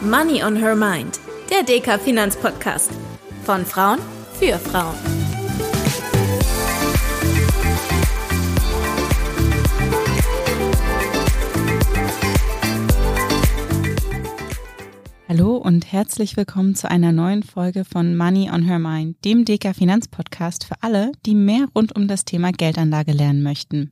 Money on Her Mind, der DK Finanzpodcast. Von Frauen für Frauen. Hallo und herzlich willkommen zu einer neuen Folge von Money on Her Mind, dem DK Finanzpodcast für alle, die mehr rund um das Thema Geldanlage lernen möchten.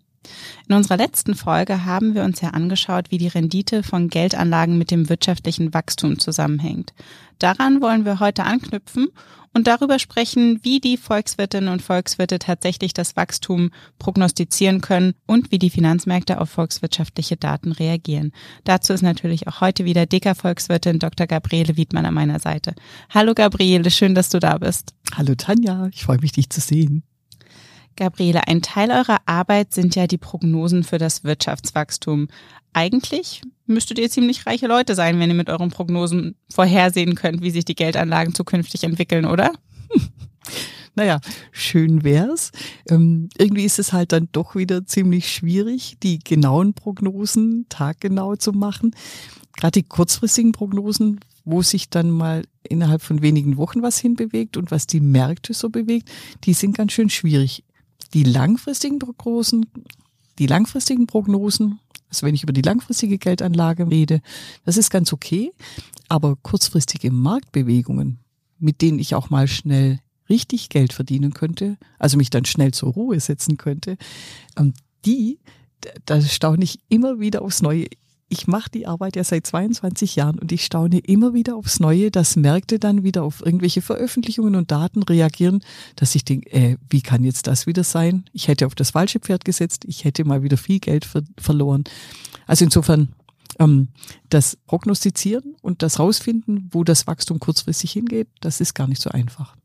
In unserer letzten Folge haben wir uns ja angeschaut, wie die Rendite von Geldanlagen mit dem wirtschaftlichen Wachstum zusammenhängt. Daran wollen wir heute anknüpfen und darüber sprechen, wie die Volkswirtinnen und Volkswirte tatsächlich das Wachstum prognostizieren können und wie die Finanzmärkte auf volkswirtschaftliche Daten reagieren. Dazu ist natürlich auch heute wieder dicker Volkswirtin Dr. Gabriele Wiedmann an meiner Seite. Hallo Gabriele, schön, dass du da bist. Hallo Tanja, ich freue mich, dich zu sehen. Gabriele, ein Teil eurer Arbeit sind ja die Prognosen für das Wirtschaftswachstum. Eigentlich müsstet ihr ziemlich reiche Leute sein, wenn ihr mit euren Prognosen vorhersehen könnt, wie sich die Geldanlagen zukünftig entwickeln, oder? Naja, schön wär's. Ähm, irgendwie ist es halt dann doch wieder ziemlich schwierig, die genauen Prognosen taggenau zu machen. Gerade die kurzfristigen Prognosen, wo sich dann mal innerhalb von wenigen Wochen was hinbewegt und was die Märkte so bewegt, die sind ganz schön schwierig die langfristigen Prognosen, die langfristigen Prognosen, also wenn ich über die langfristige Geldanlage rede, das ist ganz okay, aber kurzfristige Marktbewegungen, mit denen ich auch mal schnell richtig Geld verdienen könnte, also mich dann schnell zur Ruhe setzen könnte, ähm, die, da staune ich immer wieder aufs Neue ich mache die Arbeit ja seit 22 Jahren und ich staune immer wieder aufs Neue, dass Märkte dann wieder auf irgendwelche Veröffentlichungen und Daten reagieren, dass ich denke, äh, wie kann jetzt das wieder sein? Ich hätte auf das falsche Pferd gesetzt, ich hätte mal wieder viel Geld ver verloren. Also insofern ähm, das Prognostizieren und das Rausfinden, wo das Wachstum kurzfristig hingeht, das ist gar nicht so einfach.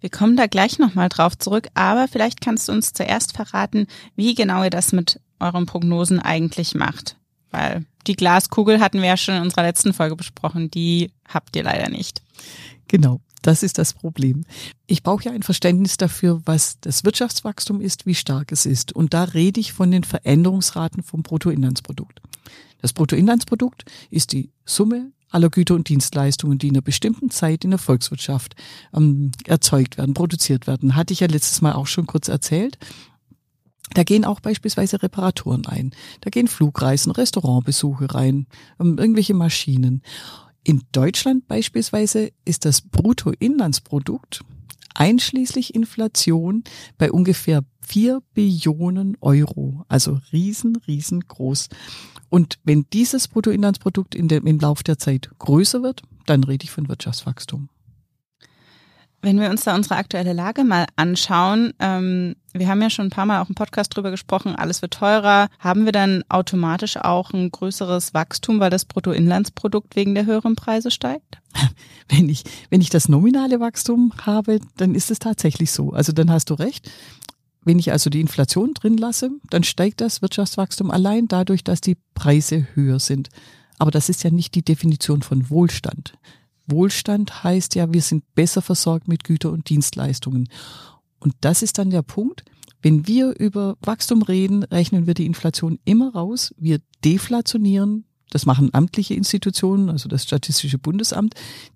Wir kommen da gleich nochmal drauf zurück, aber vielleicht kannst du uns zuerst verraten, wie genau ihr das mit euren Prognosen eigentlich macht. Weil die Glaskugel hatten wir ja schon in unserer letzten Folge besprochen, die habt ihr leider nicht. Genau. Das ist das Problem. Ich brauche ja ein Verständnis dafür, was das Wirtschaftswachstum ist, wie stark es ist. Und da rede ich von den Veränderungsraten vom Bruttoinlandsprodukt. Das Bruttoinlandsprodukt ist die Summe aller Güter und Dienstleistungen, die in einer bestimmten Zeit in der Volkswirtschaft ähm, erzeugt werden, produziert werden. Hatte ich ja letztes Mal auch schon kurz erzählt. Da gehen auch beispielsweise Reparaturen ein. Da gehen Flugreisen, Restaurantbesuche rein, ähm, irgendwelche Maschinen. In Deutschland beispielsweise ist das Bruttoinlandsprodukt einschließlich Inflation bei ungefähr vier Billionen Euro. Also riesen, riesengroß. Und wenn dieses Bruttoinlandsprodukt in dem, im Lauf der Zeit größer wird, dann rede ich von Wirtschaftswachstum. Wenn wir uns da unsere aktuelle Lage mal anschauen, ähm, wir haben ja schon ein paar Mal auch im Podcast drüber gesprochen, alles wird teurer. Haben wir dann automatisch auch ein größeres Wachstum, weil das Bruttoinlandsprodukt wegen der höheren Preise steigt? Wenn ich, wenn ich das nominale Wachstum habe, dann ist es tatsächlich so. Also dann hast du recht. Wenn ich also die Inflation drin lasse, dann steigt das Wirtschaftswachstum allein dadurch, dass die Preise höher sind. Aber das ist ja nicht die Definition von Wohlstand. Wohlstand heißt ja, wir sind besser versorgt mit Güter und Dienstleistungen. Und das ist dann der Punkt. Wenn wir über Wachstum reden, rechnen wir die Inflation immer raus. Wir deflationieren. Das machen amtliche Institutionen, also das Statistische Bundesamt,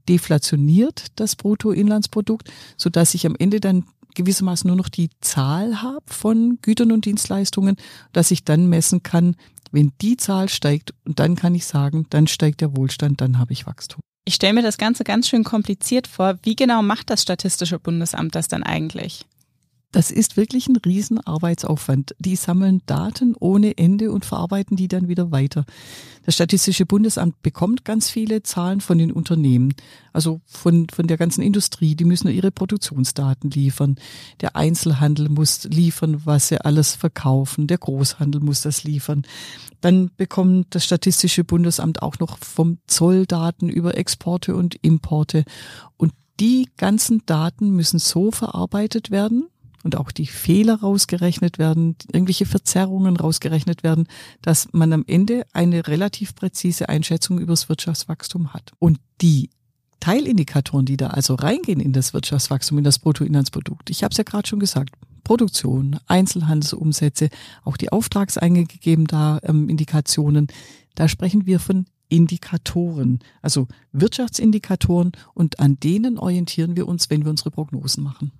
deflationiert das Bruttoinlandsprodukt, sodass ich am Ende dann gewissermaßen nur noch die Zahl habe von Gütern und Dienstleistungen, dass ich dann messen kann, wenn die Zahl steigt, und dann kann ich sagen, dann steigt der Wohlstand, dann habe ich Wachstum. Ich stelle mir das Ganze ganz schön kompliziert vor. Wie genau macht das Statistische Bundesamt das dann eigentlich? Das ist wirklich ein Riesenarbeitsaufwand. Die sammeln Daten ohne Ende und verarbeiten die dann wieder weiter. Das Statistische Bundesamt bekommt ganz viele Zahlen von den Unternehmen, also von, von der ganzen Industrie. Die müssen ihre Produktionsdaten liefern. Der Einzelhandel muss liefern, was sie alles verkaufen. Der Großhandel muss das liefern. Dann bekommt das Statistische Bundesamt auch noch vom Zoll Daten über Exporte und Importe. Und die ganzen Daten müssen so verarbeitet werden, und auch die Fehler rausgerechnet werden, irgendwelche Verzerrungen rausgerechnet werden, dass man am Ende eine relativ präzise Einschätzung über das Wirtschaftswachstum hat. Und die Teilindikatoren, die da also reingehen in das Wirtschaftswachstum, in das Bruttoinlandsprodukt, ich habe es ja gerade schon gesagt, Produktion, Einzelhandelsumsätze, auch die Auftragseingänge gegeben da ähm, Indikationen, da sprechen wir von Indikatoren, also Wirtschaftsindikatoren und an denen orientieren wir uns, wenn wir unsere Prognosen machen.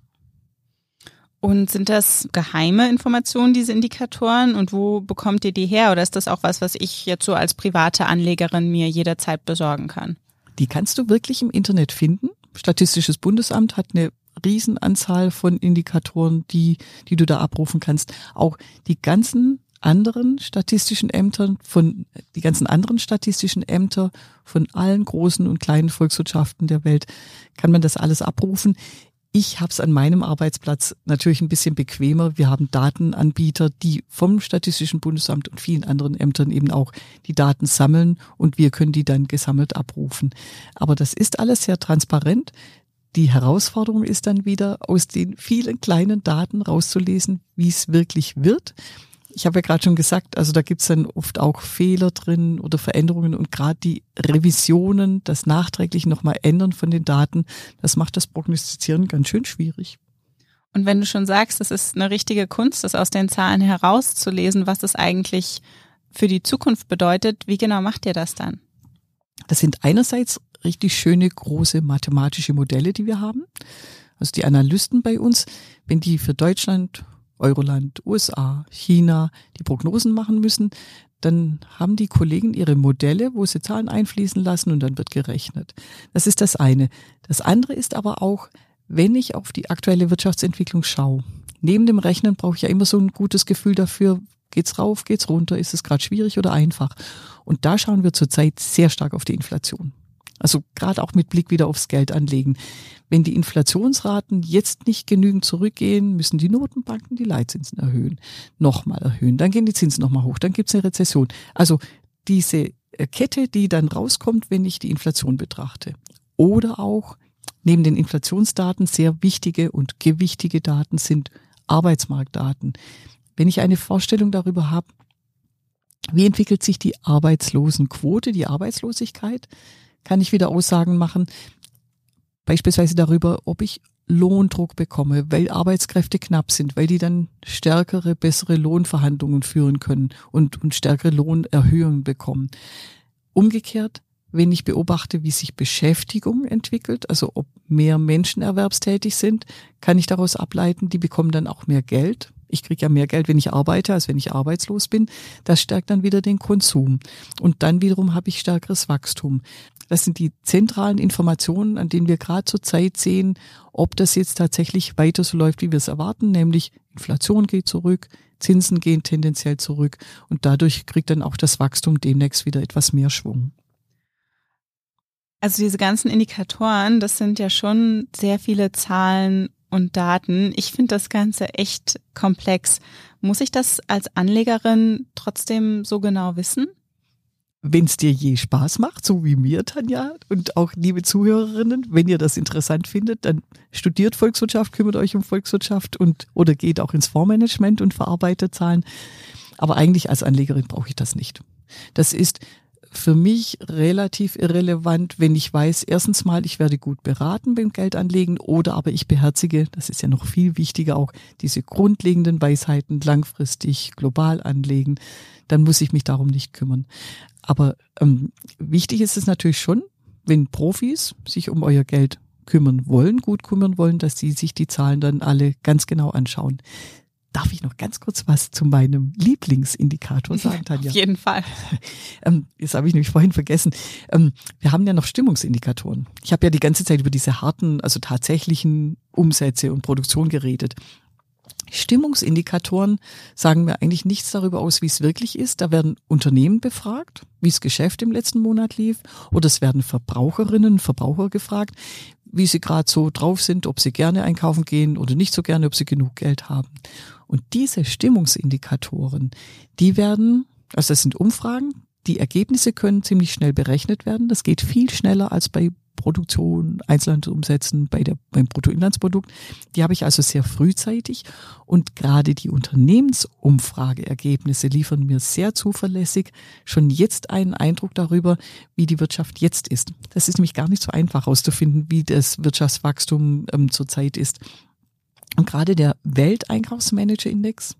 Und sind das geheime Informationen, diese Indikatoren? Und wo bekommt ihr die her? Oder ist das auch was, was ich jetzt so als private Anlegerin mir jederzeit besorgen kann? Die kannst du wirklich im Internet finden. Statistisches Bundesamt hat eine Riesenanzahl von Indikatoren, die, die du da abrufen kannst. Auch die ganzen anderen statistischen Ämtern, von die ganzen anderen statistischen Ämter von allen großen und kleinen Volkswirtschaften der Welt kann man das alles abrufen. Ich habe es an meinem Arbeitsplatz natürlich ein bisschen bequemer. Wir haben Datenanbieter, die vom Statistischen Bundesamt und vielen anderen Ämtern eben auch die Daten sammeln und wir können die dann gesammelt abrufen. Aber das ist alles sehr transparent. Die Herausforderung ist dann wieder, aus den vielen kleinen Daten rauszulesen, wie es wirklich wird ich habe ja gerade schon gesagt, also da gibt's dann oft auch Fehler drin oder Veränderungen und gerade die Revisionen, das nachträglich nochmal ändern von den Daten, das macht das Prognostizieren ganz schön schwierig. Und wenn du schon sagst, das ist eine richtige Kunst, das aus den Zahlen herauszulesen, was das eigentlich für die Zukunft bedeutet, wie genau macht ihr das dann? Das sind einerseits richtig schöne große mathematische Modelle, die wir haben. Also die Analysten bei uns, wenn die für Deutschland Euroland, USA, China die Prognosen machen müssen, dann haben die Kollegen ihre Modelle, wo sie Zahlen einfließen lassen und dann wird gerechnet. Das ist das eine. Das andere ist aber auch, wenn ich auf die aktuelle Wirtschaftsentwicklung schaue. Neben dem Rechnen brauche ich ja immer so ein gutes Gefühl dafür, geht's rauf, geht's runter, ist es gerade schwierig oder einfach. Und da schauen wir zurzeit sehr stark auf die Inflation. Also gerade auch mit Blick wieder aufs Geld anlegen. Wenn die Inflationsraten jetzt nicht genügend zurückgehen, müssen die Notenbanken die Leitzinsen erhöhen, nochmal erhöhen. Dann gehen die Zinsen nochmal hoch, dann gibt es eine Rezession. Also diese Kette, die dann rauskommt, wenn ich die Inflation betrachte. Oder auch neben den Inflationsdaten sehr wichtige und gewichtige Daten sind Arbeitsmarktdaten. Wenn ich eine Vorstellung darüber habe, wie entwickelt sich die Arbeitslosenquote, die Arbeitslosigkeit, kann ich wieder Aussagen machen, beispielsweise darüber, ob ich Lohndruck bekomme, weil Arbeitskräfte knapp sind, weil die dann stärkere, bessere Lohnverhandlungen führen können und, und stärkere Lohnerhöhungen bekommen. Umgekehrt, wenn ich beobachte, wie sich Beschäftigung entwickelt, also ob mehr Menschen erwerbstätig sind, kann ich daraus ableiten, die bekommen dann auch mehr Geld, ich kriege ja mehr Geld, wenn ich arbeite, als wenn ich arbeitslos bin. Das stärkt dann wieder den Konsum. Und dann wiederum habe ich stärkeres Wachstum. Das sind die zentralen Informationen, an denen wir gerade zur Zeit sehen, ob das jetzt tatsächlich weiter so läuft, wie wir es erwarten, nämlich Inflation geht zurück, Zinsen gehen tendenziell zurück und dadurch kriegt dann auch das Wachstum demnächst wieder etwas mehr Schwung. Also diese ganzen Indikatoren, das sind ja schon sehr viele Zahlen und Daten. Ich finde das Ganze echt komplex. Muss ich das als Anlegerin trotzdem so genau wissen? Wenn es dir je Spaß macht, so wie mir, Tanja, und auch liebe Zuhörerinnen, wenn ihr das interessant findet, dann studiert Volkswirtschaft, kümmert euch um Volkswirtschaft und oder geht auch ins Fondsmanagement und verarbeitet Zahlen. Aber eigentlich als Anlegerin brauche ich das nicht. Das ist für mich relativ irrelevant, wenn ich weiß, erstens mal, ich werde gut beraten beim Geldanlegen oder aber ich beherzige, das ist ja noch viel wichtiger auch, diese grundlegenden Weisheiten langfristig global anlegen, dann muss ich mich darum nicht kümmern. Aber ähm, wichtig ist es natürlich schon, wenn Profis sich um euer Geld kümmern wollen, gut kümmern wollen, dass sie sich die Zahlen dann alle ganz genau anschauen. Darf ich noch ganz kurz was zu meinem Lieblingsindikator sagen, Tanja? Auf jeden Fall. Ähm, das habe ich nämlich vorhin vergessen. Ähm, wir haben ja noch Stimmungsindikatoren. Ich habe ja die ganze Zeit über diese harten, also tatsächlichen Umsätze und Produktion geredet. Stimmungsindikatoren sagen mir eigentlich nichts darüber aus, wie es wirklich ist. Da werden Unternehmen befragt, wie das Geschäft im letzten Monat lief, oder es werden Verbraucherinnen und Verbraucher gefragt, wie sie gerade so drauf sind, ob sie gerne einkaufen gehen oder nicht so gerne, ob sie genug Geld haben. Und diese Stimmungsindikatoren, die werden, also das sind Umfragen, die Ergebnisse können ziemlich schnell berechnet werden. Das geht viel schneller als bei Produktion, Einzelhandelsumsätzen, bei der, beim Bruttoinlandsprodukt. Die habe ich also sehr frühzeitig und gerade die Unternehmensumfrageergebnisse liefern mir sehr zuverlässig schon jetzt einen Eindruck darüber, wie die Wirtschaft jetzt ist. Das ist nämlich gar nicht so einfach herauszufinden, wie das Wirtschaftswachstum ähm, zurzeit ist. Und gerade der Welteinkaufsmanager-Index,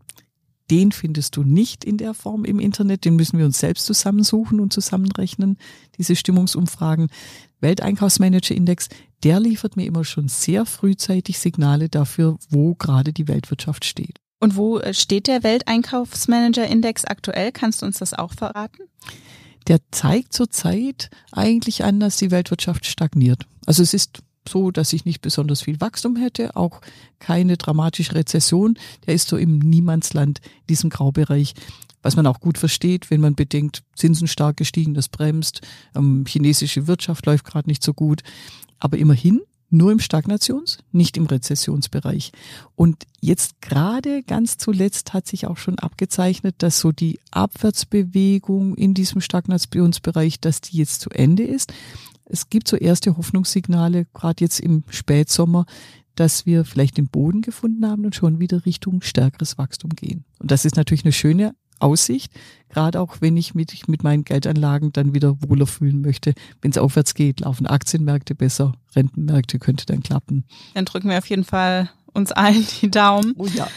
den findest du nicht in der Form im Internet, den müssen wir uns selbst zusammensuchen und zusammenrechnen, diese Stimmungsumfragen. Welteinkaufsmanager-Index, der liefert mir immer schon sehr frühzeitig Signale dafür, wo gerade die Weltwirtschaft steht. Und wo äh, steht der Welteinkaufsmanager-Index aktuell? Kannst du uns das auch verraten? Der zeigt zurzeit eigentlich an, dass die Weltwirtschaft stagniert. Also es ist so, dass ich nicht besonders viel Wachstum hätte, auch keine dramatische Rezession. Der ist so im Niemandsland, in diesem Graubereich, was man auch gut versteht, wenn man bedenkt, Zinsen stark gestiegen, das bremst, ähm, chinesische Wirtschaft läuft gerade nicht so gut. Aber immerhin nur im Stagnations-, nicht im Rezessionsbereich. Und jetzt gerade ganz zuletzt hat sich auch schon abgezeichnet, dass so die Abwärtsbewegung in diesem Stagnationsbereich, dass die jetzt zu Ende ist. Es gibt so erste Hoffnungssignale, gerade jetzt im Spätsommer, dass wir vielleicht den Boden gefunden haben und schon wieder Richtung stärkeres Wachstum gehen. Und das ist natürlich eine schöne Aussicht, gerade auch wenn ich mit, mit meinen Geldanlagen dann wieder wohler fühlen möchte. Wenn es aufwärts geht, laufen Aktienmärkte besser, Rentenmärkte könnte dann klappen. Dann drücken wir auf jeden Fall uns allen die Daumen. Oh ja.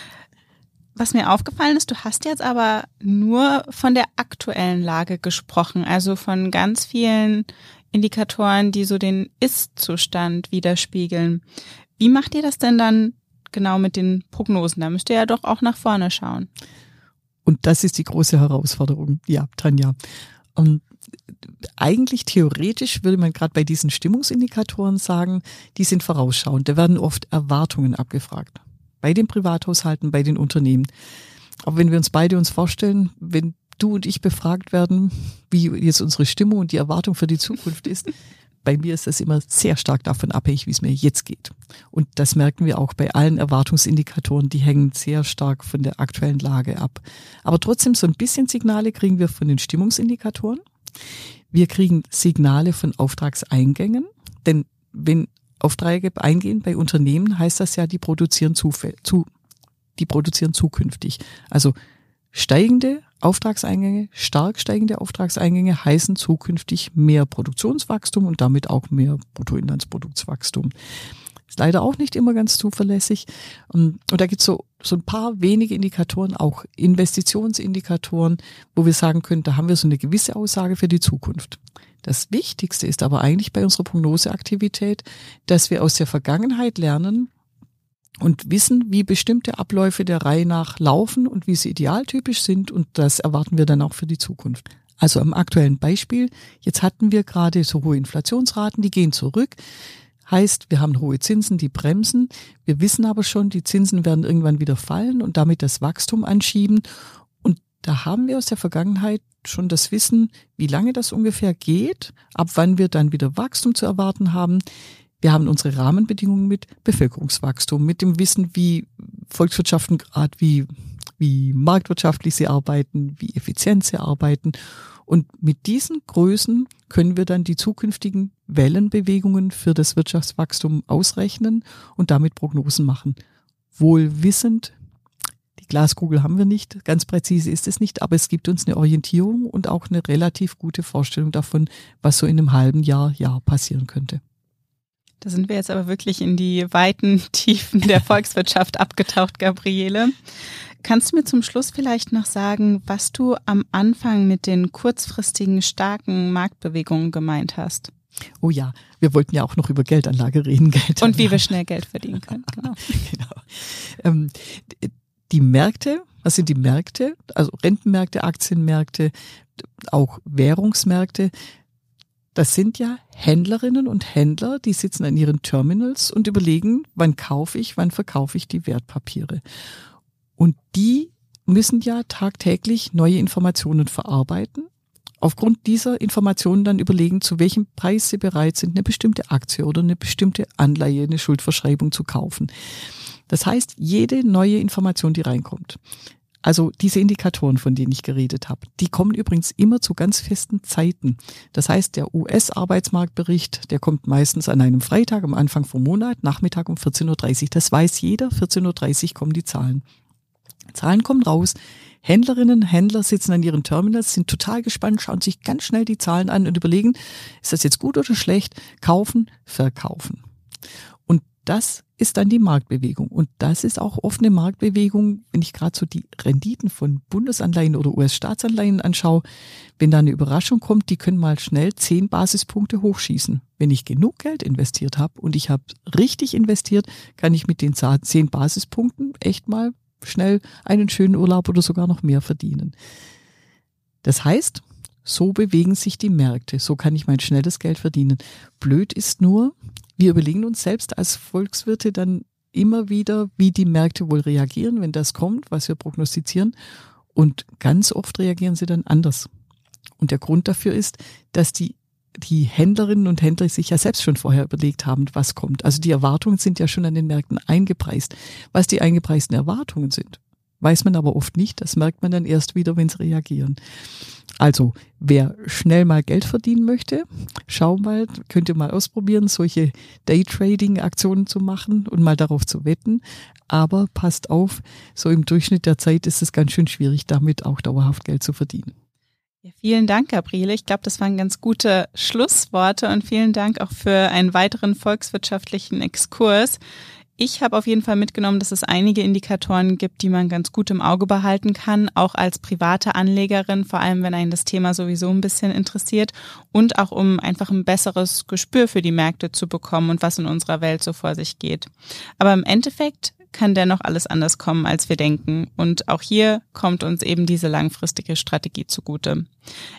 Was mir aufgefallen ist, du hast jetzt aber nur von der aktuellen Lage gesprochen, also von ganz vielen Indikatoren, die so den Ist-Zustand widerspiegeln. Wie macht ihr das denn dann genau mit den Prognosen? Da müsst ihr ja doch auch nach vorne schauen. Und das ist die große Herausforderung. Ja, Tanja. Und ähm, eigentlich theoretisch würde man gerade bei diesen Stimmungsindikatoren sagen, die sind vorausschauend. Da werden oft Erwartungen abgefragt. Bei den Privathaushalten, bei den Unternehmen. Aber wenn wir uns beide uns vorstellen, wenn du und ich befragt werden, wie jetzt unsere Stimmung und die Erwartung für die Zukunft ist, bei mir ist das immer sehr stark davon abhängig, wie es mir jetzt geht. Und das merken wir auch bei allen Erwartungsindikatoren, die hängen sehr stark von der aktuellen Lage ab. Aber trotzdem so ein bisschen Signale kriegen wir von den Stimmungsindikatoren. Wir kriegen Signale von Auftragseingängen, denn wenn Aufträge eingehen bei Unternehmen, heißt das ja, die produzieren zu, die produzieren zukünftig. Also steigende Auftragseingänge, stark steigende Auftragseingänge heißen zukünftig mehr Produktionswachstum und damit auch mehr Bruttoinlandsproduktswachstum. Ist leider auch nicht immer ganz zuverlässig. Und da gibt es so, so ein paar wenige Indikatoren, auch Investitionsindikatoren, wo wir sagen können, da haben wir so eine gewisse Aussage für die Zukunft. Das Wichtigste ist aber eigentlich bei unserer Prognoseaktivität, dass wir aus der Vergangenheit lernen, und wissen, wie bestimmte Abläufe der Reihe nach laufen und wie sie idealtypisch sind und das erwarten wir dann auch für die Zukunft. Also am aktuellen Beispiel, jetzt hatten wir gerade so hohe Inflationsraten, die gehen zurück. Heißt, wir haben hohe Zinsen, die bremsen. Wir wissen aber schon, die Zinsen werden irgendwann wieder fallen und damit das Wachstum anschieben. Und da haben wir aus der Vergangenheit schon das Wissen, wie lange das ungefähr geht, ab wann wir dann wieder Wachstum zu erwarten haben. Wir haben unsere Rahmenbedingungen mit Bevölkerungswachstum, mit dem Wissen, wie Volkswirtschaften gerade, wie, wie marktwirtschaftlich sie arbeiten, wie effizient sie arbeiten. Und mit diesen Größen können wir dann die zukünftigen Wellenbewegungen für das Wirtschaftswachstum ausrechnen und damit Prognosen machen. Wohl wissend, die Glaskugel haben wir nicht, ganz präzise ist es nicht, aber es gibt uns eine Orientierung und auch eine relativ gute Vorstellung davon, was so in einem halben Jahr, Jahr passieren könnte. Da sind wir jetzt aber wirklich in die weiten Tiefen der Volkswirtschaft abgetaucht, Gabriele. Kannst du mir zum Schluss vielleicht noch sagen, was du am Anfang mit den kurzfristigen starken Marktbewegungen gemeint hast? Oh ja, wir wollten ja auch noch über Geldanlage reden. Geldanlage. Und wie wir schnell Geld verdienen können. Genau. genau. Ähm, die Märkte, was sind die Märkte? Also Rentenmärkte, Aktienmärkte, auch Währungsmärkte das sind ja Händlerinnen und Händler, die sitzen an ihren Terminals und überlegen, wann kaufe ich, wann verkaufe ich die Wertpapiere. Und die müssen ja tagtäglich neue Informationen verarbeiten. Aufgrund dieser Informationen dann überlegen, zu welchem Preis sie bereit sind, eine bestimmte Aktie oder eine bestimmte Anleihe, eine Schuldverschreibung zu kaufen. Das heißt, jede neue Information, die reinkommt, also diese Indikatoren, von denen ich geredet habe, die kommen übrigens immer zu ganz festen Zeiten. Das heißt, der US-Arbeitsmarktbericht, der kommt meistens an einem Freitag am Anfang vom Monat, Nachmittag um 14.30 Uhr. Das weiß jeder, 14.30 Uhr kommen die Zahlen. Zahlen kommen raus. Händlerinnen, Händler sitzen an ihren Terminals, sind total gespannt, schauen sich ganz schnell die Zahlen an und überlegen, ist das jetzt gut oder schlecht? Kaufen, verkaufen. Das ist dann die Marktbewegung. Und das ist auch offene Marktbewegung, wenn ich gerade so die Renditen von Bundesanleihen oder US-Staatsanleihen anschaue. Wenn da eine Überraschung kommt, die können mal schnell zehn Basispunkte hochschießen. Wenn ich genug Geld investiert habe und ich habe richtig investiert, kann ich mit den zehn Basispunkten echt mal schnell einen schönen Urlaub oder sogar noch mehr verdienen. Das heißt, so bewegen sich die Märkte. So kann ich mein schnelles Geld verdienen. Blöd ist nur, wir überlegen uns selbst als Volkswirte dann immer wieder, wie die Märkte wohl reagieren, wenn das kommt, was wir prognostizieren. Und ganz oft reagieren sie dann anders. Und der Grund dafür ist, dass die, die Händlerinnen und Händler sich ja selbst schon vorher überlegt haben, was kommt. Also die Erwartungen sind ja schon an den Märkten eingepreist. Was die eingepreisten Erwartungen sind, weiß man aber oft nicht. Das merkt man dann erst wieder, wenn sie reagieren. Also, wer schnell mal Geld verdienen möchte, schau mal, könnt ihr mal ausprobieren, solche Daytrading-Aktionen zu machen und mal darauf zu wetten. Aber passt auf, so im Durchschnitt der Zeit ist es ganz schön schwierig, damit auch dauerhaft Geld zu verdienen. Ja, vielen Dank, Gabriele. Ich glaube, das waren ganz gute Schlussworte und vielen Dank auch für einen weiteren volkswirtschaftlichen Exkurs. Ich habe auf jeden Fall mitgenommen, dass es einige Indikatoren gibt, die man ganz gut im Auge behalten kann, auch als private Anlegerin, vor allem wenn einen das Thema sowieso ein bisschen interessiert und auch um einfach ein besseres Gespür für die Märkte zu bekommen und was in unserer Welt so vor sich geht. Aber im Endeffekt kann dennoch alles anders kommen, als wir denken. Und auch hier kommt uns eben diese langfristige Strategie zugute.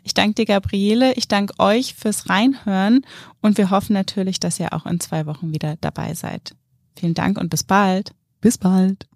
Ich danke dir, Gabriele. Ich danke euch fürs Reinhören und wir hoffen natürlich, dass ihr auch in zwei Wochen wieder dabei seid. Vielen Dank und bis bald. Bis bald.